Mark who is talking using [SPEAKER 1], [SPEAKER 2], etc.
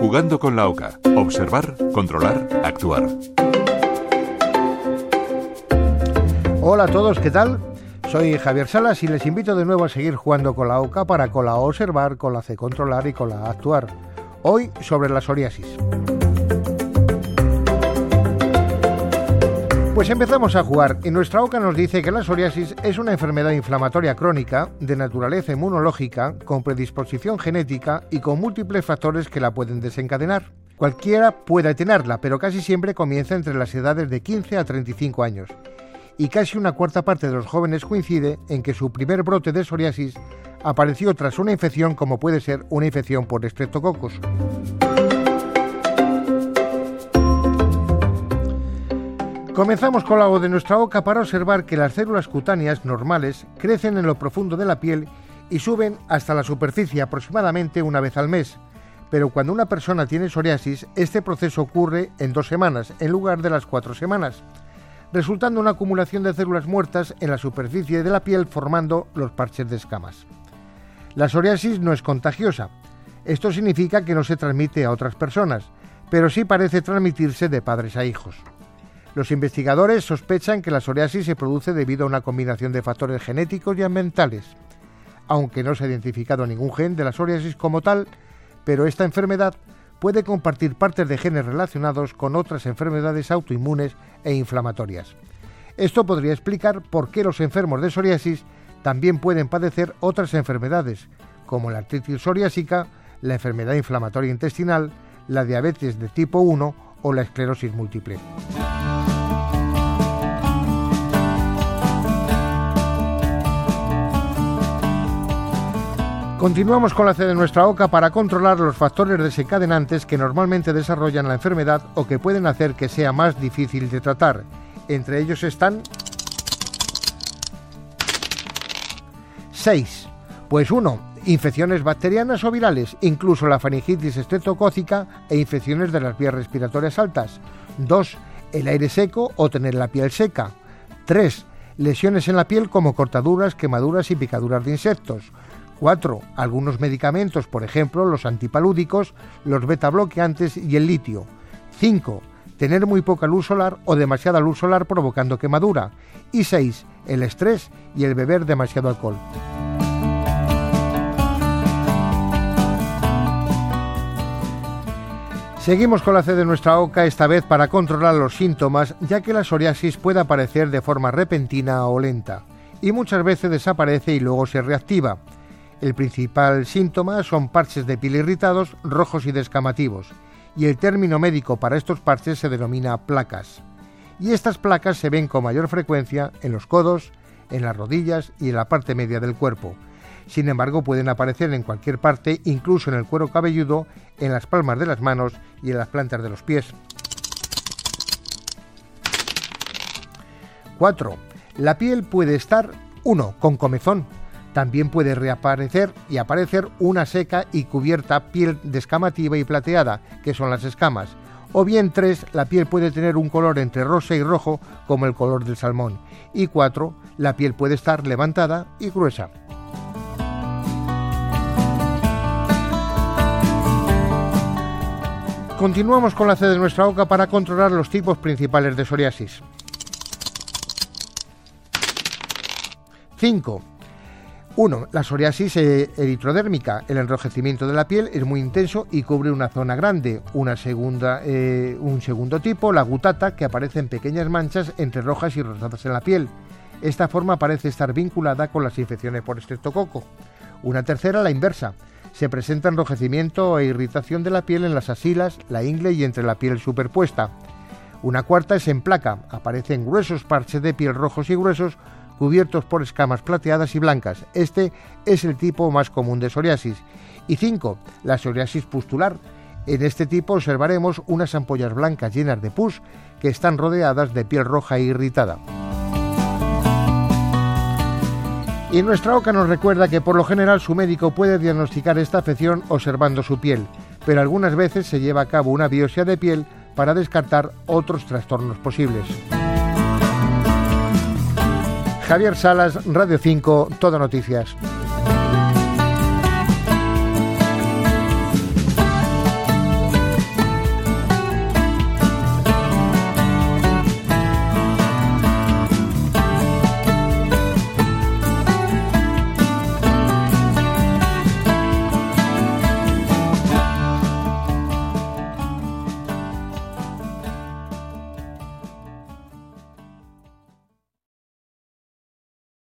[SPEAKER 1] Jugando con la OCA. Observar, controlar, actuar.
[SPEAKER 2] Hola a todos, ¿qué tal? Soy Javier Salas y les invito de nuevo a seguir jugando con la OCA para con la observar, con la C controlar y con la actuar. Hoy sobre la psoriasis. Pues empezamos a jugar y nuestra OCA nos dice que la psoriasis es una enfermedad inflamatoria crónica de naturaleza inmunológica con predisposición genética y con múltiples factores que la pueden desencadenar. Cualquiera puede tenerla, pero casi siempre comienza entre las edades de 15 a 35 años. Y casi una cuarta parte de los jóvenes coincide en que su primer brote de psoriasis apareció tras una infección como puede ser una infección por estreptococos. Comenzamos con la voz de nuestra boca para observar que las células cutáneas normales crecen en lo profundo de la piel y suben hasta la superficie aproximadamente una vez al mes. Pero cuando una persona tiene psoriasis, este proceso ocurre en dos semanas en lugar de las cuatro semanas, resultando una acumulación de células muertas en la superficie de la piel formando los parches de escamas. La psoriasis no es contagiosa. Esto significa que no se transmite a otras personas, pero sí parece transmitirse de padres a hijos. Los investigadores sospechan que la psoriasis se produce debido a una combinación de factores genéticos y ambientales. Aunque no se ha identificado ningún gen de la psoriasis como tal, pero esta enfermedad puede compartir partes de genes relacionados con otras enfermedades autoinmunes e inflamatorias. Esto podría explicar por qué los enfermos de psoriasis también pueden padecer otras enfermedades, como la artritis psoriásica, la enfermedad inflamatoria intestinal, la diabetes de tipo 1 o la esclerosis múltiple. Continuamos con la C de nuestra OCA para controlar los factores desencadenantes que normalmente desarrollan la enfermedad o que pueden hacer que sea más difícil de tratar. Entre ellos están 6. Pues 1. Infecciones bacterianas o virales, incluso la faringitis estreptocócica e infecciones de las vías respiratorias altas. 2. El aire seco o tener la piel seca. 3. Lesiones en la piel como cortaduras, quemaduras y picaduras de insectos. 4. Algunos medicamentos, por ejemplo, los antipalúdicos, los beta bloqueantes y el litio. 5. Tener muy poca luz solar o demasiada luz solar provocando quemadura. Y 6. El estrés y el beber demasiado alcohol. Seguimos con la C de nuestra OCA, esta vez para controlar los síntomas, ya que la psoriasis puede aparecer de forma repentina o lenta, y muchas veces desaparece y luego se reactiva. El principal síntoma son parches de piel irritados, rojos y descamativos, y el término médico para estos parches se denomina placas. Y estas placas se ven con mayor frecuencia en los codos, en las rodillas y en la parte media del cuerpo. Sin embargo, pueden aparecer en cualquier parte, incluso en el cuero cabelludo, en las palmas de las manos y en las plantas de los pies. 4. La piel puede estar 1. con comezón, también puede reaparecer y aparecer una seca y cubierta piel descamativa y plateada, que son las escamas. O bien tres, la piel puede tener un color entre rosa y rojo, como el color del salmón. Y cuatro, la piel puede estar levantada y gruesa. Continuamos con la C de nuestra boca para controlar los tipos principales de psoriasis. 5. 1. La psoriasis eh, eritrodérmica. El enrojecimiento de la piel es muy intenso y cubre una zona grande. Una segunda, eh, un segundo tipo, la gutata, que aparece en pequeñas manchas entre rojas y rosadas en la piel. Esta forma parece estar vinculada con las infecciones por estreptococo. Una tercera, la inversa. Se presenta enrojecimiento e irritación de la piel en las asilas, la ingle y entre la piel superpuesta. Una cuarta es en placa. Aparecen gruesos parches de piel rojos y gruesos cubiertos por escamas plateadas y blancas. Este es el tipo más común de psoriasis. Y 5. La psoriasis pustular. En este tipo observaremos unas ampollas blancas llenas de pus que están rodeadas de piel roja e irritada. Y nuestra OCA nos recuerda que por lo general su médico puede diagnosticar esta afección observando su piel, pero algunas veces se lleva a cabo una biopsia de piel para descartar otros trastornos posibles. Javier Salas, Radio 5, Todo Noticias.